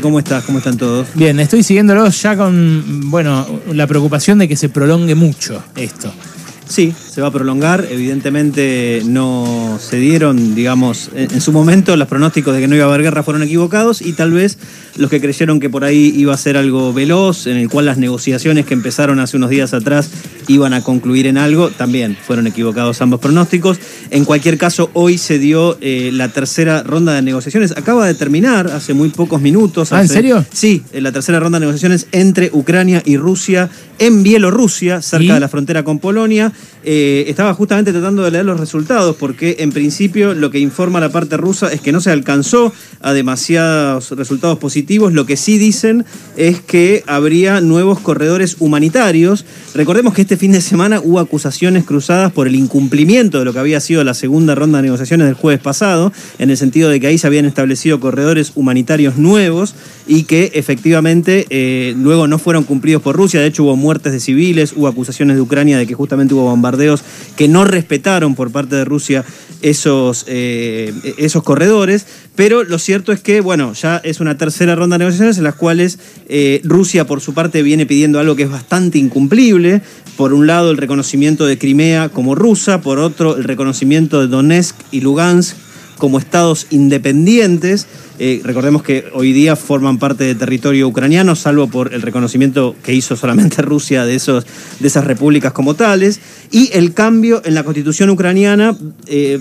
¿Cómo estás? ¿Cómo están todos? Bien, estoy siguiéndolo ya con, bueno, la preocupación de que se prolongue mucho esto. Sí, se va a prolongar. Evidentemente no se dieron, digamos, en, su momento los pronósticos de que no iba a haber guerra fueron equivocados y tal vez los que creyeron que por ahí iba a ser algo veloz, en el cual las negociaciones que empezaron hace unos días atrás iban a concluir en algo, también fueron equivocados ambos pronósticos. En cualquier caso, hoy se dio eh, la tercera ronda de negociaciones. Acaba de terminar hace muy pocos minutos. ¿Ah, en serio? Sí, la tercera ronda de negociaciones entre Ucrania y Rusia en Bielorrusia, cerca de la frontera con Polonia. Eh, estaba justamente tratando de leer los resultados porque en principio lo que informa la parte rusa es que no se alcanzó a demasiados resultados positivos. Lo que sí dicen es que habría nuevos corredores humanitarios. Recordemos que este fin de semana hubo acusaciones cruzadas por el incumplimiento de lo que había sido la segunda ronda de negociaciones del jueves pasado, en el sentido de que ahí se habían establecido corredores humanitarios nuevos y que efectivamente eh, luego no fueron cumplidos por Rusia. De hecho hubo muertes de civiles, hubo acusaciones de Ucrania de que justamente hubo bombardeos que no respetaron por parte de Rusia esos, eh, esos corredores, pero lo cierto es que, bueno, ya es una tercera ronda de negociaciones en las cuales eh, Rusia por su parte viene pidiendo algo que es bastante incumplible, por un lado el reconocimiento de Crimea como rusa, por otro el reconocimiento de Donetsk y Lugansk como estados independientes. Eh, recordemos que hoy día forman parte del territorio ucraniano, salvo por el reconocimiento que hizo solamente Rusia de, esos, de esas repúblicas como tales, y el cambio en la constitución ucraniana, eh,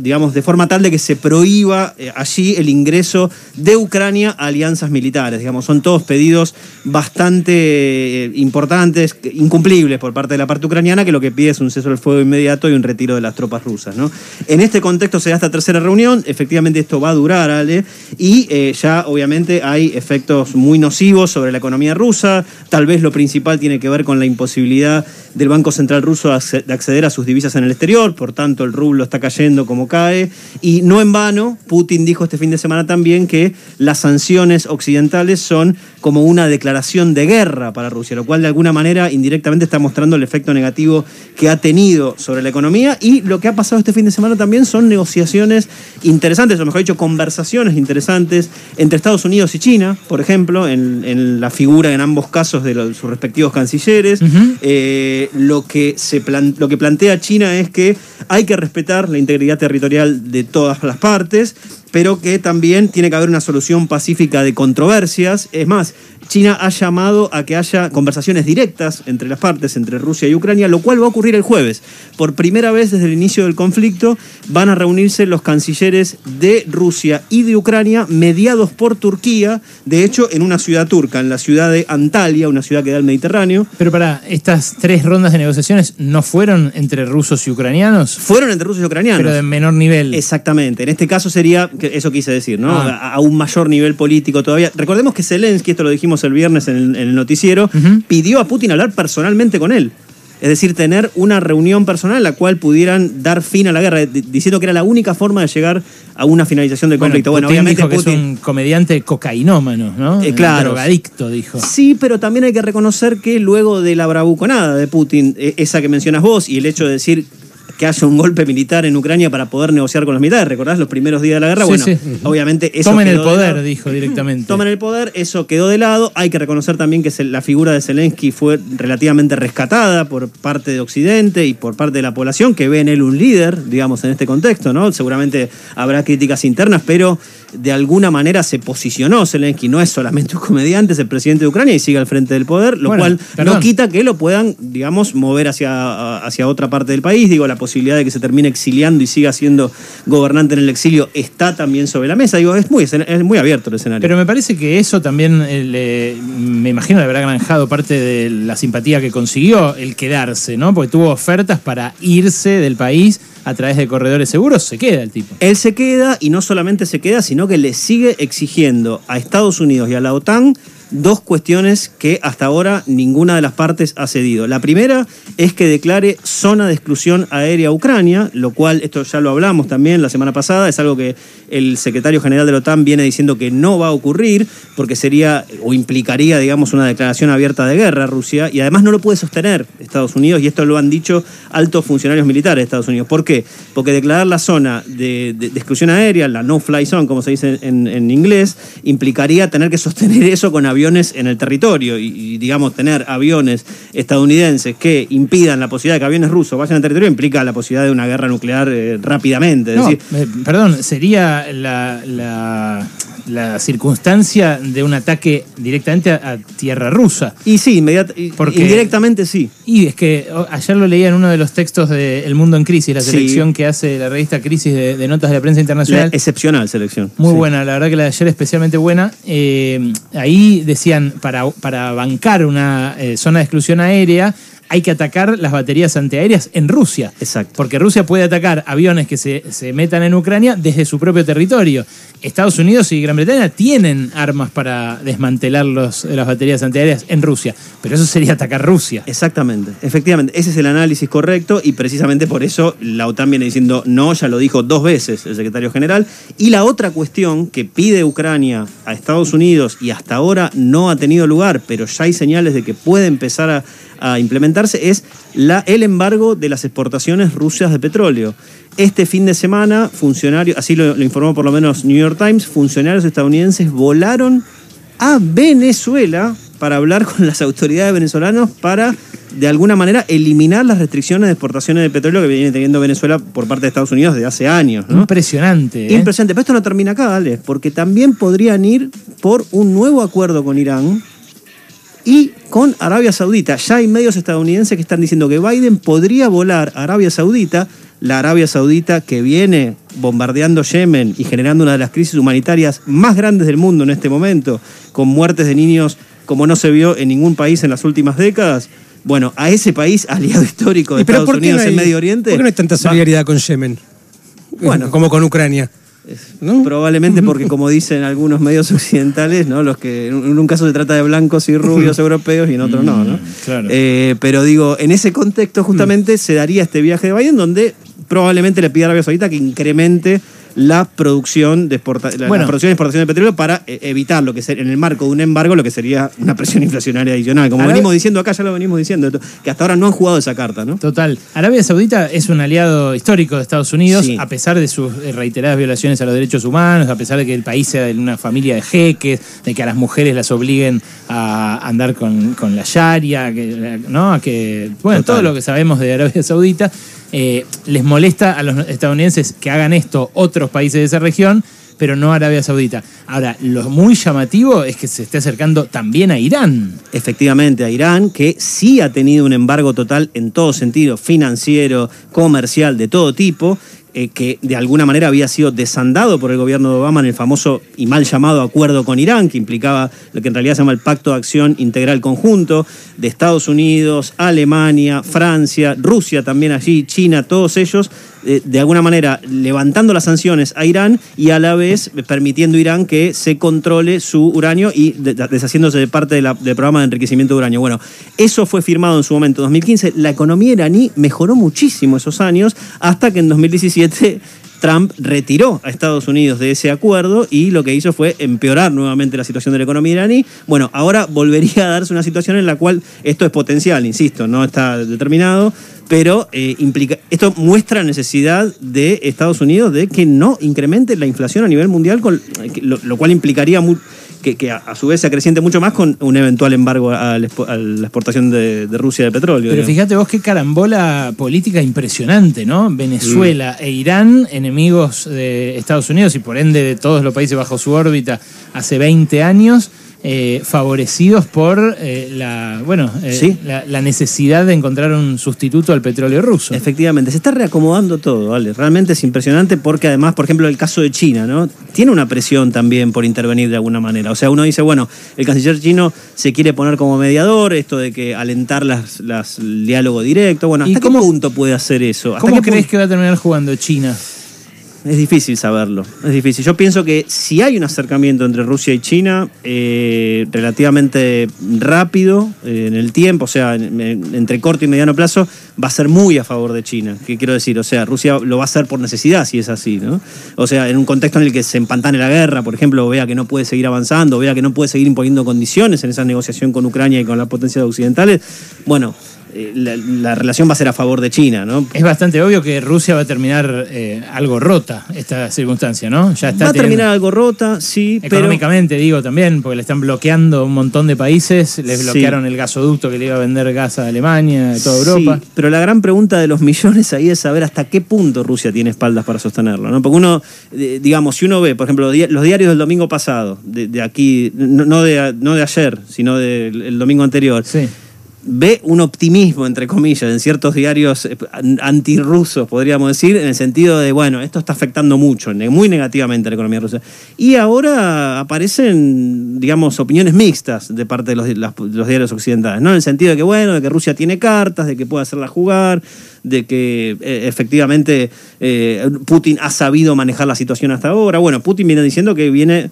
digamos, de forma tal de que se prohíba eh, allí el ingreso de Ucrania a alianzas militares. Digamos, son todos pedidos bastante importantes, incumplibles por parte de la parte ucraniana, que lo que pide es un cese del fuego inmediato y un retiro de las tropas rusas. ¿no? En este contexto se esta tercera reunión, efectivamente esto va a durar, Ale, y eh, ya obviamente hay efectos muy nocivos sobre la economía rusa. Tal vez lo principal tiene que ver con la imposibilidad del Banco Central ruso de acceder a sus divisas en el exterior, por tanto el rublo está cayendo como cae. Y no en vano, Putin dijo este fin de semana también que las sanciones occidentales son como una declaración de guerra para Rusia, lo cual de alguna manera indirectamente está mostrando el efecto negativo que ha tenido sobre la economía. Y lo que ha pasado este fin de semana también son negociaciones interesantes, o mejor dicho, conversaciones interesantes entre Estados Unidos y China, por ejemplo, en, la figura en ambos casos de sus respectivos cancilleres. Eh, lo, que se lo que plantea China es que hay que respetar la integridad territorial de todas las partes, pero que también tiene que haber una solución pacífica de controversias. Es más, China ha llamado a que haya conversaciones directas entre las partes, entre Rusia y Ucrania, lo cual va a ocurrir el jueves. Por primera vez desde el inicio del conflicto van a reunirse los cancilleres de Rusia y de Ucrania, mediados por Turquía, de hecho en una ciudad turca, en la ciudad de Antalya, una ciudad que da al Mediterráneo. Pero para, estas tres rondas de negociaciones no fueron entre rusos y ucranianos. Fueron entre rusos y ucranianos. Pero de menor nivel. Exactamente. En este caso sería, eso quise decir, ¿no? Ah. A, un mayor nivel político todavía. Recordemos que Zelensky, esto lo dijimos el viernes en el, noticiero, pidió a Putin hablar personalmente con él. Es decir, tener una reunión personal en la cual pudieran dar fin a la guerra, diciendo que era la única forma de llegar a una finalización del conflicto. Bueno, obviamente dijo que es un comediante cocainómano, ¿no? Eh, claro. Drogadicto, dijo. Sí, pero también hay que reconocer que luego de la bravuconada de Putin, e, esa que mencionas vos, y el hecho de decir que haya un golpe militar en Ucrania para poder negociar con los militares. ¿Recordás los primeros días de la guerra? bueno, obviamente eso. Tomen el poder, dijo directamente. Tomen el poder, eso quedó de lado. Hay que reconocer también que la figura de Zelensky fue relativamente rescatada por parte de Occidente y por parte de la población, que ve en él un líder, digamos, en este contexto, ¿no? Seguramente habrá críticas internas, pero de alguna manera se posicionó Zelensky, no es solamente un comediante, es el presidente de Ucrania y sigue al frente del poder, lo cual no quita que lo puedan, digamos, mover hacia, hacia otra parte del país. Digo, la posibilidad de que se termine exiliando y siga siendo gobernante en el exilio está también sobre la mesa. Digo, es muy, es muy abierto el escenario. Pero me parece que eso también, eh, me imagino, le habrá granjado parte de la simpatía que consiguió el quedarse, ¿no? Porque tuvo ofertas para irse del país a través de corredores seguros, se queda el tipo. Él se queda y no solamente se queda, sino que le sigue exigiendo a Estados Unidos y a la OTAN dos cuestiones que hasta ahora ninguna de las partes ha cedido. La primera es que declare zona de exclusión aérea a Ucrania, lo cual, esto ya lo hablamos también la semana pasada, es algo que el secretario general de la OTAN viene diciendo que no va a ocurrir, porque sería o implicaría, digamos, una declaración abierta de guerra a Rusia, y además no lo puede sostener Estados Unidos, y esto lo han dicho altos funcionarios militares de Estados Unidos. ¿Por qué? Porque declarar la zona de, exclusión aérea, la no-fly zone, como se dice en, inglés, implicaría tener que sostener eso con en el territorio y, digamos, tener aviones estadounidenses que impidan la posibilidad de que aviones rusos vayan al territorio implica la posibilidad de una guerra nuclear eh, rápidamente. Eh, perdón, sería la, la, circunstancia de un ataque directamente a, tierra rusa. Y sí, indirectamente sí. Y es que ayer lo leía en uno de los textos de El Mundo en Crisis, la selección que hace la revista Crisis de, Notas de la Prensa Internacional. excepcional selección. Muy buena, la verdad que la de ayer especialmente buena. Eh, ahí decían, para, para bancar una eh, zona de exclusión aérea, hay que atacar las baterías antiaéreas en Rusia. Exacto. Porque Rusia puede atacar aviones que se, metan en Ucrania desde su propio territorio. Estados Unidos y Gran Bretaña tienen armas para desmantelar los, las baterías antiaéreas en Rusia, pero eso sería atacar Rusia. Exactamente, efectivamente, ese es el análisis correcto y precisamente por eso la OTAN viene diciendo no, ya lo dijo dos veces el secretario general. Y la otra cuestión que pide Ucrania a Estados Unidos y hasta ahora no ha tenido lugar, pero ya hay señales de que puede empezar a a implementarse es la, el embargo de las exportaciones rusas de petróleo. Este fin de semana, funcionarios, así lo, informó por lo menos New York Times, funcionarios estadounidenses volaron a Venezuela para hablar con las autoridades venezolanas para, de alguna manera, eliminar las restricciones de exportaciones de petróleo que viene teniendo Venezuela por parte de Estados Unidos desde hace años. Impresionante. ¿eh? Impresionante. Pero esto no termina acá, Alex, porque también podrían ir por un nuevo acuerdo con Irán y con Arabia Saudita. Ya hay medios estadounidenses que están diciendo que Biden podría volar a Arabia Saudita, la Arabia Saudita que viene bombardeando Yemen y generando una de las crisis humanitarias más grandes del mundo en este momento, con muertes de niños como no se vio en ningún país en las últimas décadas. Bueno, a ese país, aliado histórico de Estados Unidos en Medio Oriente. ¿Por qué no hay tanta solidaridad con Yemen? Bueno, como con Ucrania. Probablemente porque, como dicen algunos medios occidentales, ¿no? Los que en un caso se trata de blancos y rubios europeos y en otro no, ¿no? Mm, eh, pero digo, en ese contexto justamente se daría este viaje de Biden donde probablemente le pida a Arabia Saudita que incremente la producción de, la, producción y exportación de petróleo para eh, evitar lo que ser, en el marco de un embargo lo que sería una presión inflacionaria adicional. Como venimos diciendo acá, ya lo venimos diciendo, que hasta ahora no han jugado esa carta, ¿no? Total. Arabia Saudita es un aliado histórico de Estados Unidos, a pesar de sus eh, reiteradas violaciones a los derechos humanos, a pesar de que el país sea de una familia de jeques, de que a las mujeres las obliguen a andar con, la Sharia, que, ¿no? A que, bueno, todo lo que sabemos de Arabia Saudita. Eh, les molesta a los estadounidenses que hagan esto otros países de esa región, pero no Arabia Saudita. Ahora, lo muy llamativo es que se esté acercando también a Irán. Efectivamente, a Irán, que sí ha tenido un embargo total en todo sentido, financiero, comercial, de todo tipo, eh, que de alguna manera había sido desandado por el gobierno de Obama en el famoso y mal llamado acuerdo con Irán, que implicaba lo que en realidad se llama el Pacto de Acción Integral Conjunto de Estados Unidos, Alemania, Francia, Rusia también allí, China, todos ellos de alguna manera levantando las sanciones a Irán y a la vez permitiendo a Irán que se controle su uranio y deshaciéndose de parte del programa de enriquecimiento de uranio. Bueno, eso fue firmado en su momento, en 2015. La economía iraní mejoró muchísimo esos años hasta que en 2017 Trump retiró a Estados Unidos de ese acuerdo y lo que hizo fue empeorar nuevamente la situación de la economía iraní. Bueno, ahora volvería a darse una situación en la cual esto es potencial, insisto, no está determinado, pero eh, implica, esto muestra la necesidad de Estados Unidos de que no incremente la inflación a nivel mundial, lo, cual implicaría que, a, su vez se acreciente mucho más con un eventual embargo a, la exportación de, Rusia de petróleo. Pero fíjate vos qué carambola política impresionante, ¿no? Venezuela e Irán, enemigos de Estados Unidos y por ende de todos los países bajo su órbita hace 20 años eh, favorecidos por eh, la, bueno, eh, la, necesidad de encontrar un sustituto al petróleo ruso. Efectivamente, se está reacomodando todo, ¿vale? Realmente es impresionante porque además, por ejemplo, el caso de China, ¿no? Tiene una presión también por intervenir de alguna manera. O sea, uno dice, bueno, el canciller chino se quiere poner como mediador, esto de que alentar las, el diálogo directo. Bueno, ¿hasta qué punto puede hacer eso? ¿Cómo crees que va a terminar jugando China? Es difícil saberlo. Es difícil. Yo pienso que si hay un acercamiento entre Rusia y China, eh, relativamente rápido eh, en el tiempo, o sea, entre corto y mediano plazo, va a ser muy a favor de China. ¿Qué quiero decir? O sea, Rusia lo va a hacer por necesidad si es así, ¿no? O sea, en un contexto en el que se empantane la guerra, por ejemplo, vea que no puede seguir avanzando, vea que no puede seguir imponiendo condiciones en esa negociación con Ucrania y con las potencias occidentales, bueno, eh, la, relación va a ser a favor de China, ¿no? Es bastante obvio que Rusia va a terminar eh, algo rota esta circunstancia, ¿no? Ya está va a terminar algo rota, sí. Económicamente, digo también, porque le están bloqueando un montón de países, les bloquearon el gasoducto que le iba a vender gas a Alemania, a toda Europa. Sí, pero la gran pregunta de los millones ahí es saber hasta qué punto Rusia tiene espaldas para sostenerlo, ¿no? Porque uno, digamos, si uno ve, por ejemplo, los diarios del domingo pasado, de, aquí, no de, no de ayer, sino del domingo anterior. Sí ve un optimismo, entre comillas, en ciertos diarios eh, antirrusos, podríamos decir, en el sentido de, bueno, esto está afectando mucho, muy negativamente a la economía rusa. Y ahora aparecen, digamos, opiniones mixtas de parte de los, diarios occidentales, ¿no? En el sentido de que, bueno, de que Rusia tiene cartas, de que puede hacerla jugar, de que eh, efectivamente eh, Putin ha sabido manejar la situación hasta ahora. Bueno, Putin viene diciendo que viene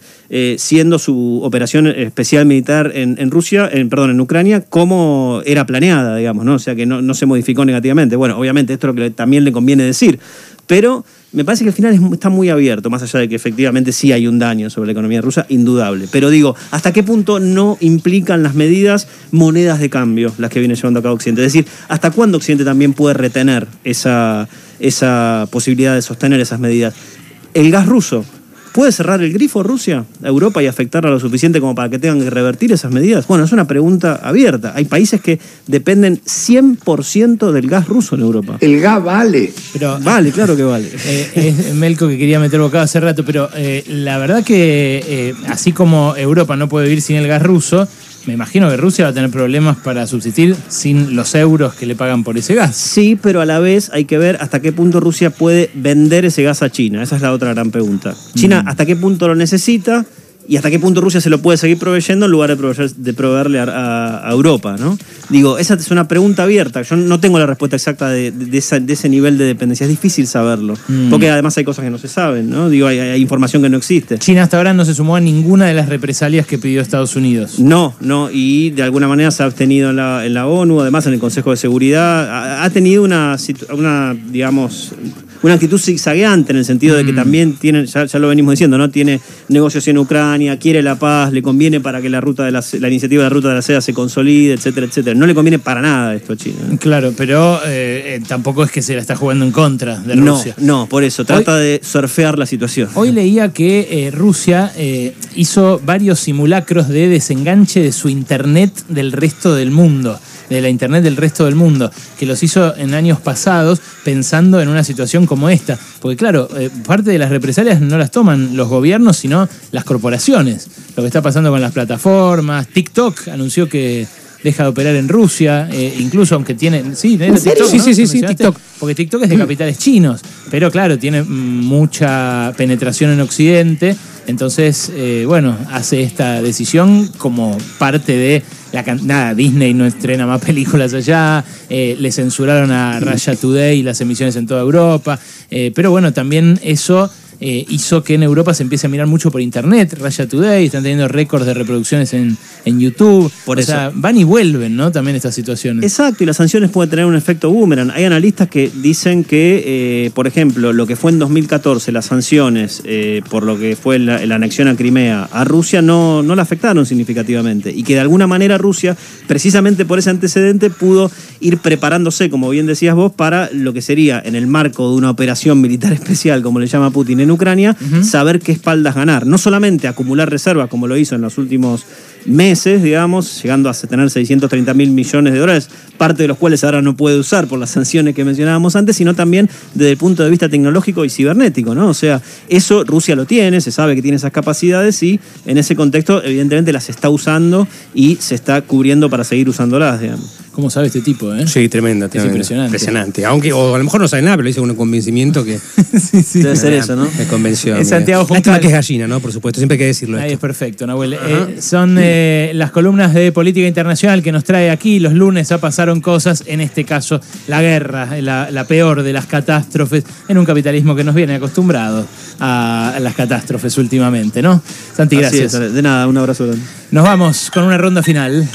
siendo su operación especial militar en, Rusia, en, perdón, en Ucrania, como era planeada, digamos, ¿no? O sea que no, se modificó negativamente. Bueno, obviamente esto es lo que también le conviene decir, pero me parece que al final está muy abierto, más allá de que efectivamente sí hay un daño sobre la economía rusa, indudable. Pero digo, ¿hasta qué punto no implican las medidas monedas de cambio las que viene llevando a cabo Occidente? Es decir, ¿hasta cuándo Occidente también puede retener esa, esa posibilidad de sostener esas medidas? El gas ruso, ¿Puede cerrar el grifo Rusia a Europa y afectarla lo suficiente como para que tengan que revertir esas medidas? Bueno, es una pregunta abierta. Hay países que dependen 100% del gas ruso en Europa. El gas vale. Pero, vale, claro que vale. Eh, es Melco que quería meter bocado hace rato, pero eh, la verdad que eh, así como Europa no puede vivir sin el gas ruso, me imagino que Rusia va a tener problemas para subsistir sin los euros que le pagan por ese gas. Sí, pero a la vez hay que ver hasta qué punto Rusia puede vender ese gas a China. Esa es la otra gran pregunta. China, mm. ¿hasta qué punto lo necesita? Y hasta qué punto Rusia se lo puede seguir proveyendo en lugar de, de proveerle a, Europa, ¿no? Digo, esa es una pregunta abierta. Yo no tengo la respuesta exacta de, ese nivel de dependencia. Es difícil saberlo. Mm. Porque además hay cosas que no se saben, ¿no? Digo, hay, información que no existe. China hasta ahora no se sumó a ninguna de las represalias que pidió Estados Unidos. No, no. Y de alguna manera se ha abstenido en la, ONU, además en el Consejo de Seguridad. Ha, tenido una, una digamos, una actitud zigzagueante en el sentido de que mm. también tiene, ya, lo venimos diciendo, ¿no? Tiene negocios en Ucrania, quiere la paz, le conviene para que la ruta de la, iniciativa de la ruta de la seda se consolide, etcétera, etcétera. No le conviene para nada esto a China. Claro, pero eh, eh, tampoco es que se la está jugando en contra de Rusia. No, por eso, trata de surfear la situación. Hoy leía que eh, Rusia hizo varios simulacros de desenganche de su internet del resto del mundo de la Internet del resto del mundo, que los hizo en años pasados pensando en una situación como esta. Porque claro, eh, parte de las represalias no las toman los gobiernos, sino las corporaciones. Lo que está pasando con las plataformas, TikTok anunció que deja de operar en Rusia, eh, incluso aunque tiene. Sí, TikTok, sí, sí, sí, TikTok. Porque TikTok es de capitales chinos, pero claro, tiene mucha penetración en Occidente. Entonces, eh, bueno, hace esta decisión como parte de la nada, Disney no estrena más películas allá, eh, le censuraron a Russia Today las emisiones en toda Europa, pero bueno, también eso eh, hizo que en Europa se empiece a mirar mucho por internet. Raya Today, están teniendo récords de reproducciones en, YouTube. Por o sea, van y vuelven, ¿no? También estas situaciones. Exacto, y las sanciones pueden tener un efecto boomerang. Hay analistas que dicen que, eh, por ejemplo, lo que fue en 2014, las sanciones eh, por lo que fue la, anexión a Crimea a Rusia no, no la afectaron significativamente. Y que de alguna manera Rusia, precisamente por ese antecedente, pudo ir preparándose, como bien decías vos, para lo que sería en el marco de una operación militar especial, como le llama Putin en Ucrania, saber qué espaldas ganar. No solamente acumular reservas, como lo hizo en los últimos meses, digamos, llegando a tener 630 mil millones de dólares, parte de los cuales ahora no puede usar por las sanciones que mencionábamos antes, sino también desde el punto de vista tecnológico y cibernético, ¿no? O sea, eso Rusia lo tiene, se sabe que tiene esas capacidades y en ese contexto, evidentemente, las está usando y se está cubriendo para seguir usándolas, digamos. ¿Cómo sabe este tipo, eh? Sí, tremendo, tremendo. impresionante. Impresionante. Aunque, o a lo mejor no sabe nada, pero lo hizo con un convencimiento que sí, sí. Debe ser eso, ¿no? me convenció. Es. Santiago Lástima Juncal. que es gallina, ¿no? Por supuesto, siempre hay que decirlo. Ahí es esto. perfecto, Nahuel. Eh, son eh, las columnas de política internacional que nos trae aquí. Los lunes ya pasaron cosas, en este caso la guerra, la, la peor de las catástrofes, en un capitalismo que nos viene acostumbrado a las catástrofes últimamente, ¿no? Santi, Así gracias. es, de nada, un abrazo grande. Nos vamos con una ronda final.